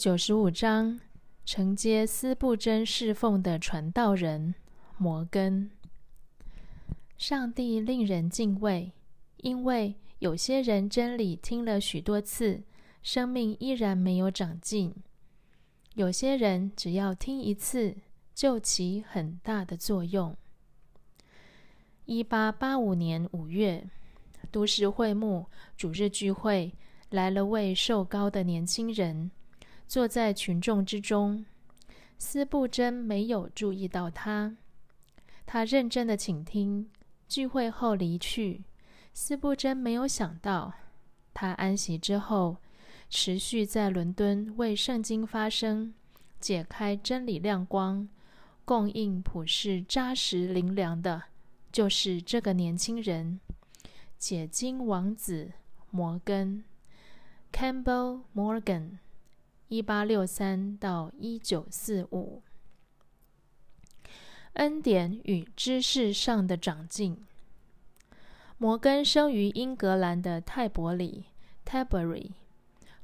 九十五章，承接斯布真侍奉的传道人摩根。上帝令人敬畏，因为有些人真理听了许多次，生命依然没有长进；有些人只要听一次，就起很大的作用。一八八五年五月，都市会幕主日聚会来了位瘦高的年轻人。坐在群众之中，斯布真没有注意到他。他认真的倾听，聚会后离去。斯布真没有想到，他安息之后，持续在伦敦为圣经发声，解开真理亮光，供应普世扎实灵粮的，就是这个年轻人——解经王子摩根 （Campbell Morgan）。一八六三到一九四五，恩典与知识上的长进。摩根生于英格兰的泰伯里 （Tabury），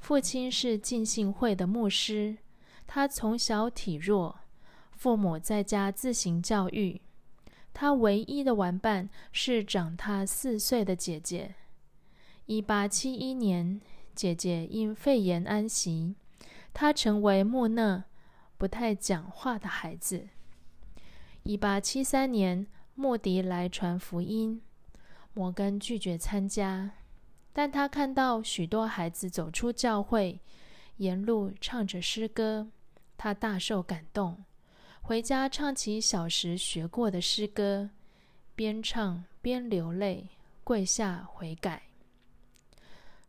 父亲是浸信会的牧师。他从小体弱，父母在家自行教育。他唯一的玩伴是长他四岁的姐姐。一八七一年，姐姐因肺炎安息。他成为木讷、不太讲话的孩子。一八七三年，莫迪来传福音，摩根拒绝参加，但他看到许多孩子走出教会，沿路唱着诗歌，他大受感动，回家唱起小时学过的诗歌，边唱边流泪，跪下悔改。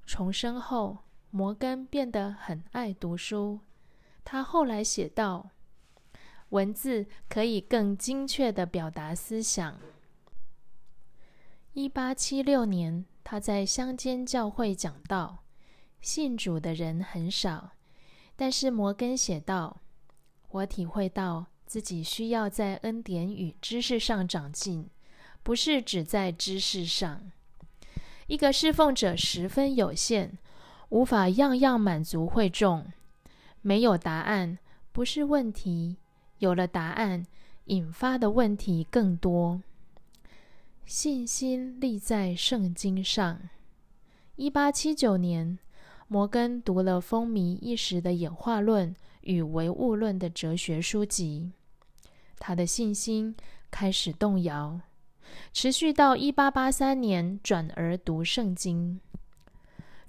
重生后。摩根变得很爱读书。他后来写道：“文字可以更精确地表达思想。”一八七六年，他在乡间教会讲道，信主的人很少。但是摩根写道：“我体会到自己需要在恩典与知识上长进，不是只在知识上。一个侍奉者十分有限。”无法样样满足会众，没有答案不是问题，有了答案引发的问题更多。信心立在圣经上。一八七九年，摩根读了风靡一时的演化论与唯物论的哲学书籍，他的信心开始动摇，持续到一八八三年转而读圣经。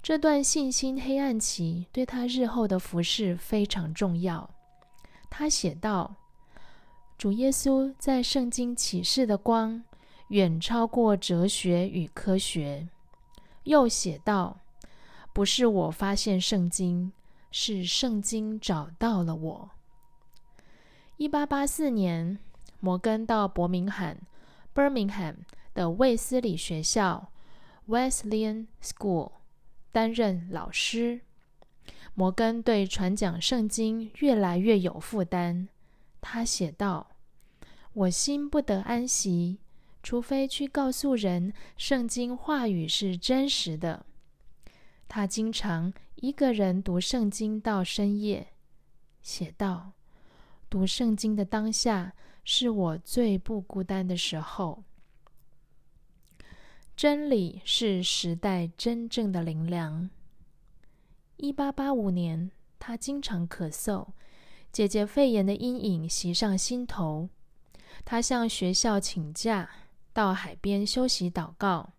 这段信心黑暗期对他日后的服饰非常重要。他写道：“主耶稣在圣经启示的光远超过哲学与科学。”又写道：“不是我发现圣经，是圣经找到了我。”一八八四年，摩根到伯明翰 （Birmingham） 的卫斯理学校 （Wesleyan School）。担任老师，摩根对传讲圣经越来越有负担。他写道：“我心不得安息，除非去告诉人圣经话语是真实的。”他经常一个人读圣经到深夜，写道：“读圣经的当下是我最不孤单的时候。”真理是时代真正的灵粮。一八八五年，他经常咳嗽，姐姐肺炎的阴影袭上心头。他向学校请假，到海边休息祷告。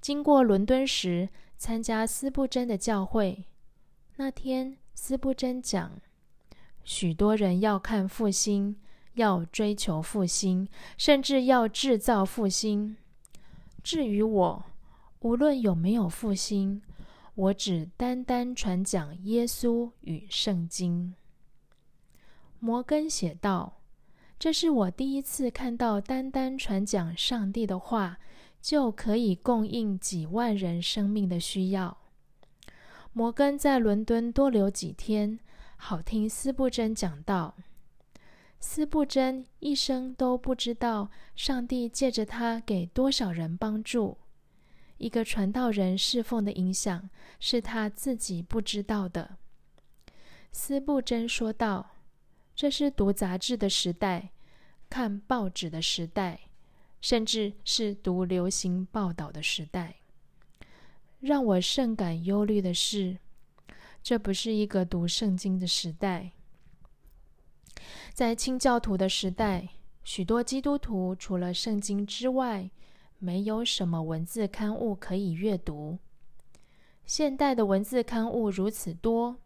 经过伦敦时，参加斯布真的教会。那天，斯布真讲，许多人要看复兴，要追求复兴，甚至要制造复兴。至于我，无论有没有复兴，我只单单传讲耶稣与圣经。摩根写道：“这是我第一次看到单单传讲上帝的话，就可以供应几万人生命的需要。”摩根在伦敦多留几天，好听斯布真讲道。斯布真一生都不知道上帝借着他给多少人帮助。一个传道人侍奉的影响是他自己不知道的。斯布真说道：“这是读杂志的时代，看报纸的时代，甚至是读流行报道的时代。让我甚感忧虑的是，这不是一个读圣经的时代。在清教徒的时代，许多基督徒除了圣经之外，没有什么文字刊物可以阅读。现代的文字刊物如此多。”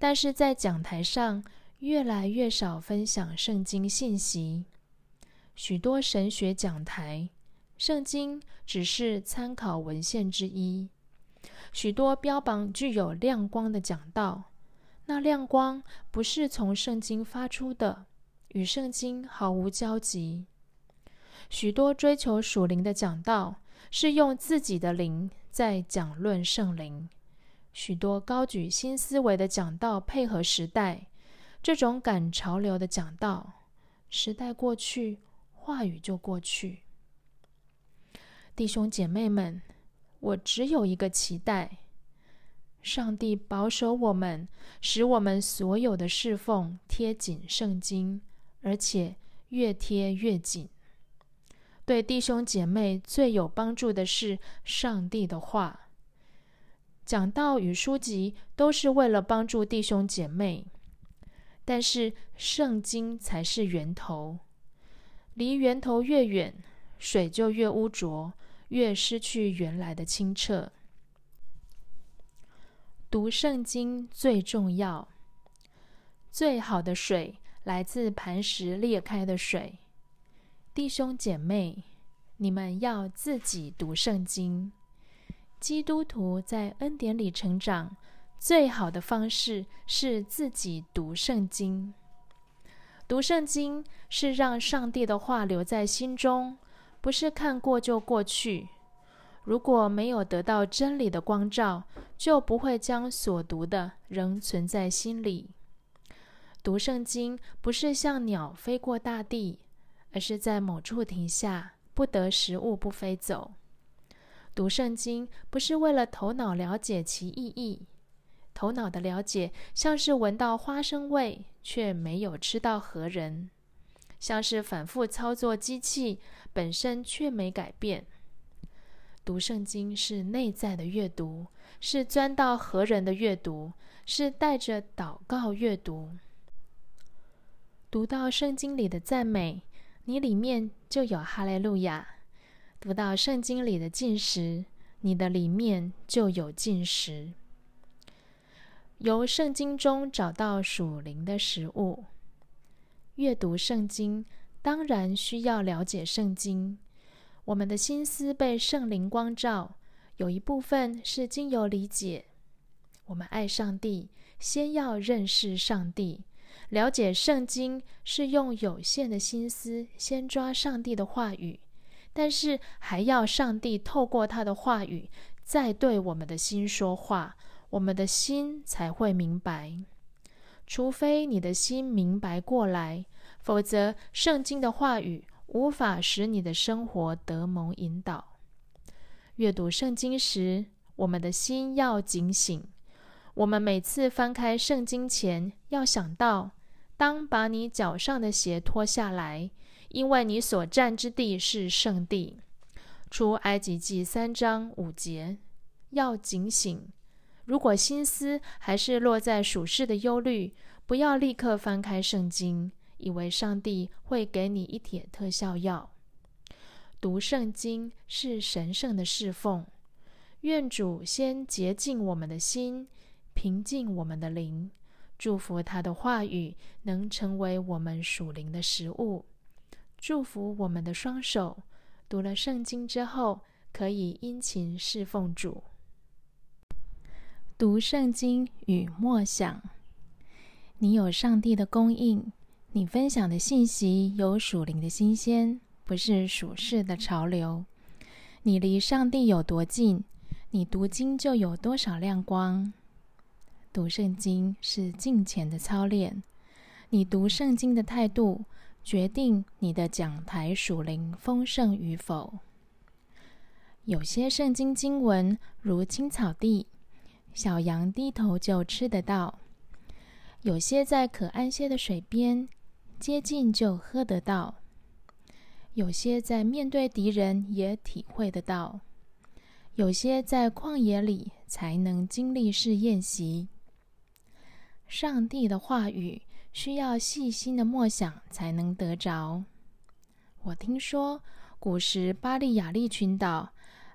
但是在讲台上，越来越少分享圣经信息。许多神学讲台，圣经只是参考文献之一。许多标榜具有亮光的讲道，那亮光不是从圣经发出的，与圣经毫无交集。许多追求属灵的讲道，是用自己的灵在讲论圣灵。许多高举新思维的讲道配合时代，这种赶潮流的讲道，时代过去，话语就过去。弟兄姐妹们，我只有一个期待：上帝保守我们，使我们所有的侍奉贴紧圣经，而且越贴越紧。对弟兄姐妹最有帮助的是上帝的话。讲道与书籍都是为了帮助弟兄姐妹，但是圣经才是源头。离源头越远，水就越污浊，越失去原来的清澈。读圣经最重要。最好的水来自磐石裂开的水。弟兄姐妹，你们要自己读圣经。基督徒在恩典里成长，最好的方式是自己读圣经。读圣经是让上帝的话留在心中，不是看过就过去。如果没有得到真理的光照，就不会将所读的仍存在心里。读圣经不是像鸟飞过大地，而是在某处停下，不得食物不飞走。读圣经不是为了头脑了解其意义，头脑的了解像是闻到花生味，却没有吃到核仁；像是反复操作机器，本身却没改变。读圣经是内在的阅读，是钻到何人的阅读，是带着祷告阅读。读到圣经里的赞美，你里面就有哈利路亚。读到圣经里的进食，你的里面就有进食。由圣经中找到属灵的食物。阅读圣经当然需要了解圣经。我们的心思被圣灵光照，有一部分是经由理解。我们爱上帝，先要认识上帝。了解圣经是用有限的心思先抓上帝的话语。但是还要上帝透过他的话语，再对我们的心说话，我们的心才会明白。除非你的心明白过来，否则圣经的话语无法使你的生活得蒙引导。阅读圣经时，我们的心要警醒。我们每次翻开圣经前，要想到：当把你脚上的鞋脱下来。因为你所占之地是圣地，出埃及记三章五节，要警醒。如果心思还是落在属世的忧虑，不要立刻翻开圣经，以为上帝会给你一帖特效药。读圣经是神圣的侍奉，愿主先洁净我们的心，平静我们的灵，祝福他的话语能成为我们属灵的食物。祝福我们的双手，读了圣经之后，可以殷勤侍奉主。读圣经与默想，你有上帝的供应，你分享的信息有属灵的新鲜，不是属世的潮流。你离上帝有多近，你读经就有多少亮光。读圣经是敬虔的操练，你读圣经的态度。决定你的讲台属灵丰盛与否。有些圣经经文如青草地，小羊低头就吃得到；有些在可安歇的水边，接近就喝得到；有些在面对敌人也体会得到；有些在旷野里才能经历试宴席。上帝的话语需要细心的默想才能得着。我听说，古时巴利亚利群岛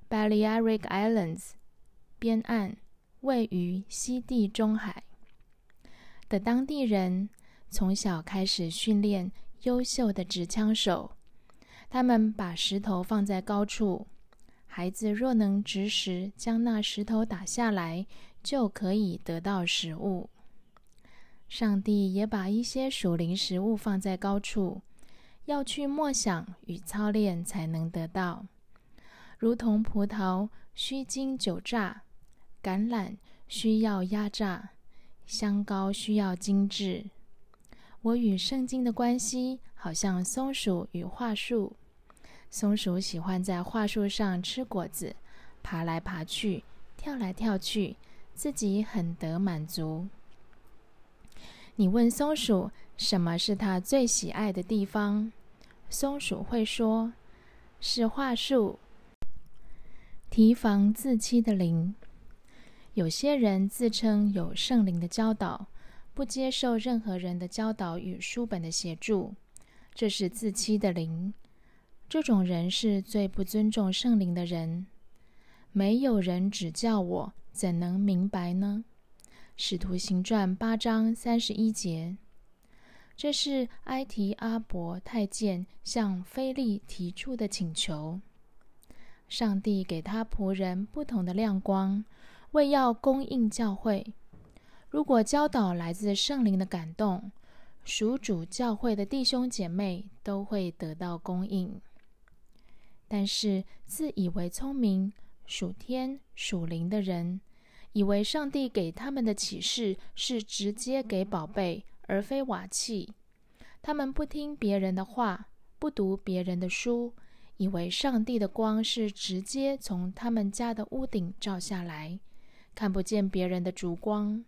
（Balearic Islands） 边岸位于西地中海的当地人，从小开始训练优秀的持枪手。他们把石头放在高处，孩子若能及时将那石头打下来，就可以得到食物。上帝也把一些属灵食物放在高处。要去默想与操练才能得到，如同葡萄需经酒榨，橄榄需要压榨，香膏需要精致。我与圣经的关系好像松鼠与桦树。松鼠喜欢在桦树上吃果子，爬来爬去，跳来跳去，自己很得满足。你问松鼠？什么是他最喜爱的地方？松鼠会说：“是桦树。”提防自欺的灵。有些人自称有圣灵的教导，不接受任何人的教导与书本的协助，这是自欺的灵。这种人是最不尊重圣灵的人。没有人指教我，怎能明白呢？使徒行传八章三十一节。这是埃提阿伯太监向菲利提出的请求。上帝给他仆人不同的亮光，为要供应教会。如果教导来自圣灵的感动，属主教会的弟兄姐妹都会得到供应。但是自以为聪明、属天属灵的人，以为上帝给他们的启示是直接给宝贝。而非瓦器。他们不听别人的话，不读别人的书，以为上帝的光是直接从他们家的屋顶照下来，看不见别人的烛光。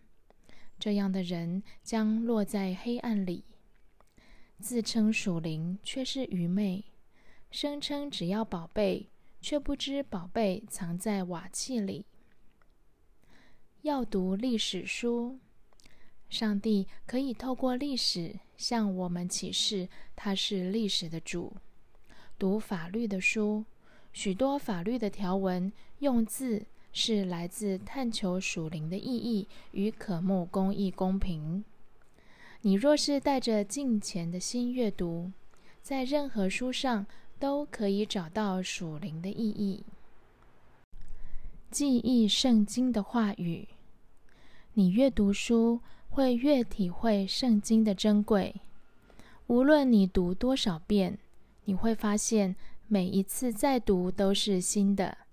这样的人将落在黑暗里。自称属灵，却是愚昧；声称只要宝贝，却不知宝贝藏在瓦器里。要读历史书。上帝可以透过历史向我们启示，他是历史的主。读法律的书，许多法律的条文用字是来自探求属灵的意义与渴慕公义公平。你若是带着敬虔的心阅读，在任何书上都可以找到属灵的意义。记忆圣经的话语，你阅读书。会越体会圣经的珍贵。无论你读多少遍，你会发现每一次再读都是新的。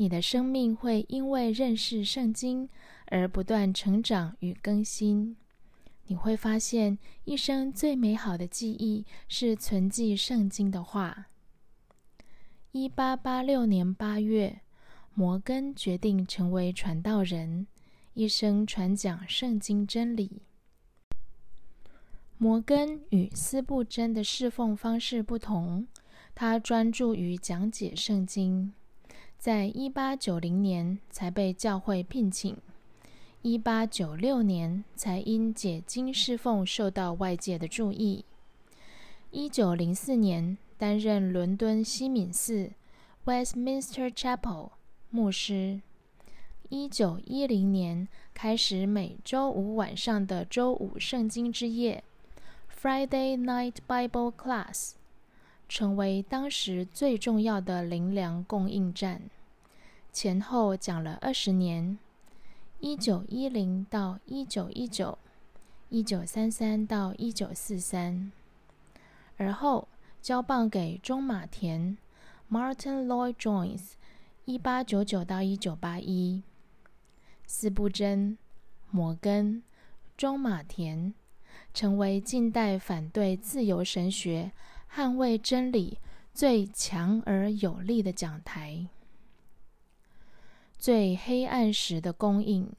你的生命会因为认识圣经而不断成长与更新。你会发现，一生最美好的记忆是存记圣经的话。一八八六年八月，摩根决定成为传道人。一生传讲圣经真理。摩根与斯布真的侍奉方式不同，他专注于讲解圣经。在一八九零年才被教会聘请，一八九六年才因解经侍奉受到外界的注意。一九零四年担任伦敦西敏寺 （Westminster Chapel） 牧师。一九一零年开始每周五晚上的周五圣经之夜 （Friday Night Bible Class） 成为当时最重要的灵粮供应站。前后讲了二十年，一九一零到一九一九，一九三三到一九四三。而后交棒给中马田 （Martin Lloyd Jones），一八九九到一九八一。斯布真、摩根、中马田成为近代反对自由神学、捍卫真理最强而有力的讲台。最黑暗时的供应，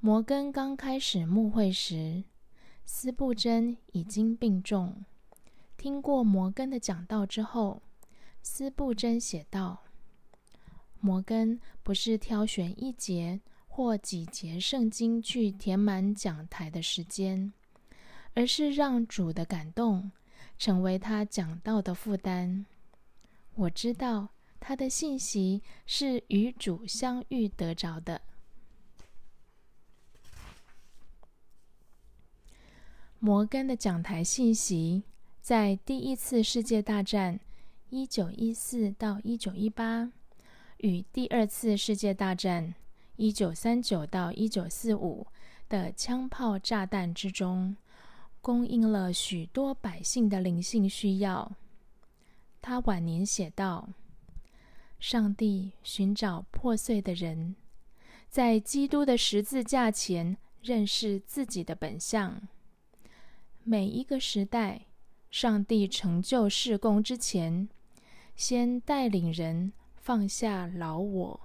摩根刚开始牧会时，斯布真已经病重。听过摩根的讲道之后，斯布真写道：“摩根不是挑选一节或几节圣经去填满讲台的时间，而是让主的感动成为他讲道的负担。我知道他的信息是与主相遇得着的。”摩根的讲台信息，在第一次世界大战（一九一四到一九一八）与第二次世界大战（一九三九到一九四五）的枪炮炸弹之中，供应了许多百姓的灵性需要。他晚年写道：“上帝寻找破碎的人，在基督的十字架前认识自己的本相。”每一个时代，上帝成就事工之前，先带领人放下老我，